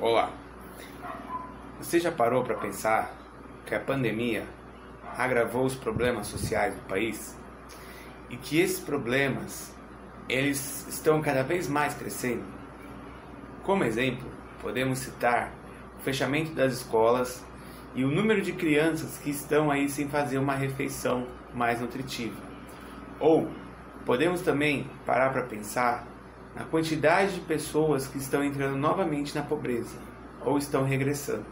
Olá. Você já parou para pensar que a pandemia agravou os problemas sociais do país e que esses problemas eles estão cada vez mais crescendo? Como exemplo, podemos citar o fechamento das escolas e o número de crianças que estão aí sem fazer uma refeição mais nutritiva. Ou podemos também parar para pensar na quantidade de pessoas que estão entrando novamente na pobreza ou estão regressando.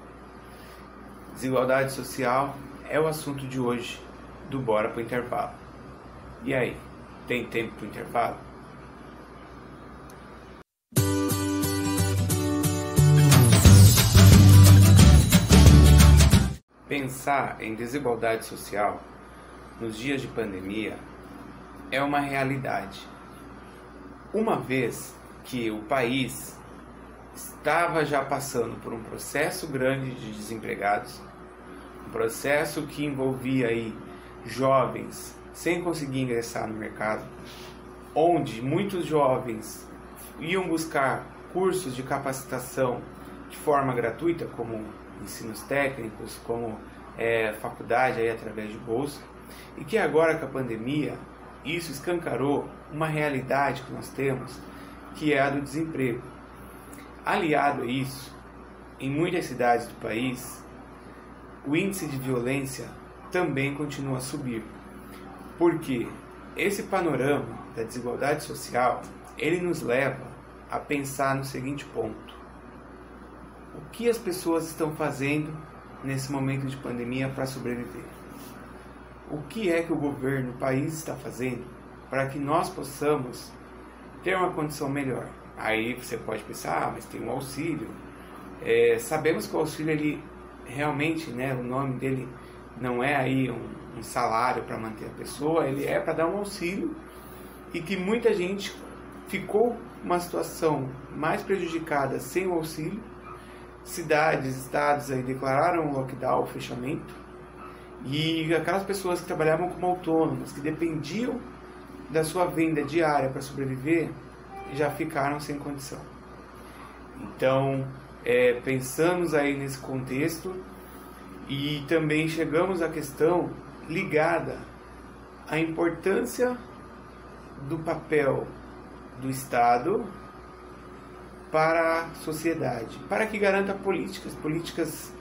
Desigualdade social é o assunto de hoje do Bora para o Intervalo. E aí, tem tempo para o intervalo? Pensar em desigualdade social nos dias de pandemia é uma realidade. Uma vez que o país estava já passando por um processo grande de desempregados, um processo que envolvia aí jovens sem conseguir ingressar no mercado, onde muitos jovens iam buscar cursos de capacitação de forma gratuita, como ensinos técnicos, como é, faculdade aí através de bolsa, e que agora com a pandemia isso escancarou uma realidade que nós temos, que é a do desemprego. Aliado a isso, em muitas cidades do país, o índice de violência também continua a subir. Porque esse panorama da desigualdade social, ele nos leva a pensar no seguinte ponto: o que as pessoas estão fazendo nesse momento de pandemia para sobreviver? O que é que o governo, o país está fazendo para que nós possamos ter uma condição melhor? Aí você pode pensar, ah, mas tem um auxílio. É, sabemos que o auxílio ele realmente, né, o nome dele não é aí um, um salário para manter a pessoa, ele é para dar um auxílio e que muita gente ficou uma situação mais prejudicada sem o auxílio. Cidades, estados aí declararam lockdown, fechamento. E aquelas pessoas que trabalhavam como autônomas, que dependiam da sua venda diária para sobreviver, já ficaram sem condição. Então, é, pensamos aí nesse contexto e também chegamos à questão ligada à importância do papel do Estado para a sociedade, para que garanta políticas, políticas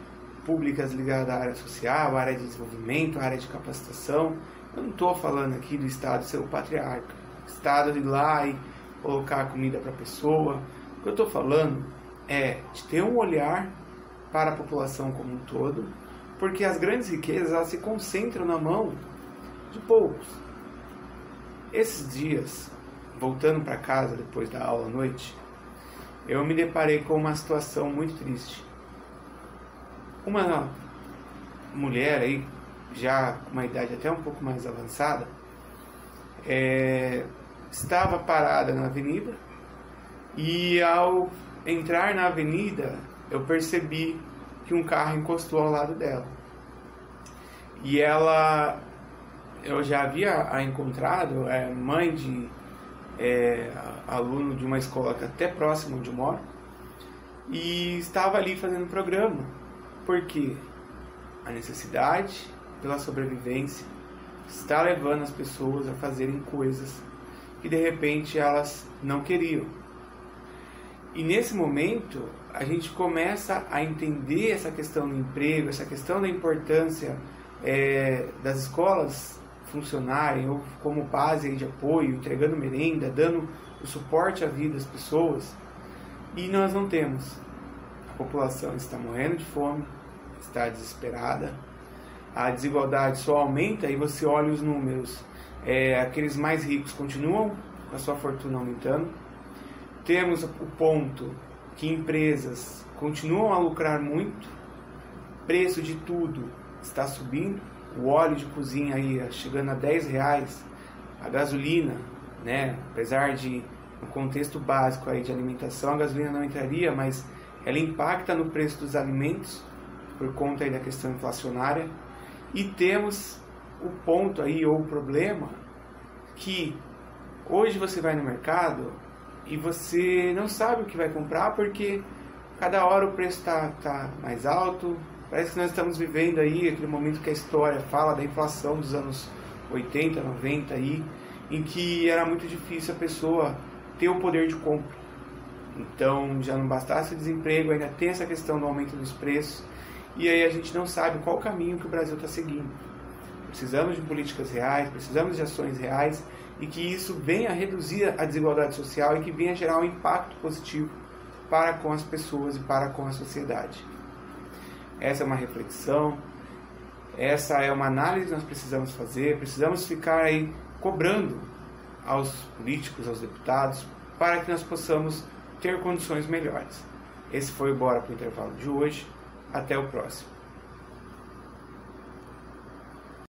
públicas ligadas à área social, à área de desenvolvimento, à área de capacitação. Eu não estou falando aqui do Estado ser o patriarca, o Estado ir lá e colocar a comida para a pessoa. O que eu estou falando é de ter um olhar para a população como um todo, porque as grandes riquezas elas se concentram na mão de poucos. Esses dias, voltando para casa depois da aula à noite, eu me deparei com uma situação muito triste. Uma mulher aí, já com uma idade até um pouco mais avançada, é, estava parada na avenida e ao entrar na avenida eu percebi que um carro encostou ao lado dela. E ela, eu já havia a encontrado, é mãe de é, aluno de uma escola que até próximo onde eu moro, e estava ali fazendo programa, porque a necessidade pela sobrevivência está levando as pessoas a fazerem coisas que de repente elas não queriam. E nesse momento a gente começa a entender essa questão do emprego, essa questão da importância é, das escolas funcionarem ou como base de apoio, entregando merenda, dando o suporte à vida das pessoas. E nós não temos. A população está morrendo de fome, está desesperada, a desigualdade só aumenta e você olha os números é, aqueles mais ricos continuam com a sua fortuna aumentando. Temos o ponto que empresas continuam a lucrar muito, preço de tudo está subindo, o óleo de cozinha aí chegando a 10 reais, a gasolina, né, apesar de no contexto básico aí de alimentação a gasolina não entraria, mas ela impacta no preço dos alimentos por conta aí da questão inflacionária e temos o ponto aí, ou o problema, que hoje você vai no mercado e você não sabe o que vai comprar porque Cada hora o preço está tá mais alto. Parece que nós estamos vivendo aí aquele momento que a história fala da inflação dos anos 80, 90 aí, em que era muito difícil a pessoa ter o poder de compra. Então, já não bastasse o desemprego, ainda tem essa questão do aumento dos preços, e aí a gente não sabe qual caminho que o Brasil está seguindo. Precisamos de políticas reais, precisamos de ações reais e que isso venha a reduzir a desigualdade social e que venha a gerar um impacto positivo para com as pessoas e para com a sociedade. Essa é uma reflexão, essa é uma análise que nós precisamos fazer, precisamos ficar aí cobrando aos políticos, aos deputados, para que nós possamos ter condições melhores. Esse foi o Bora para o Intervalo de hoje. Até o próximo.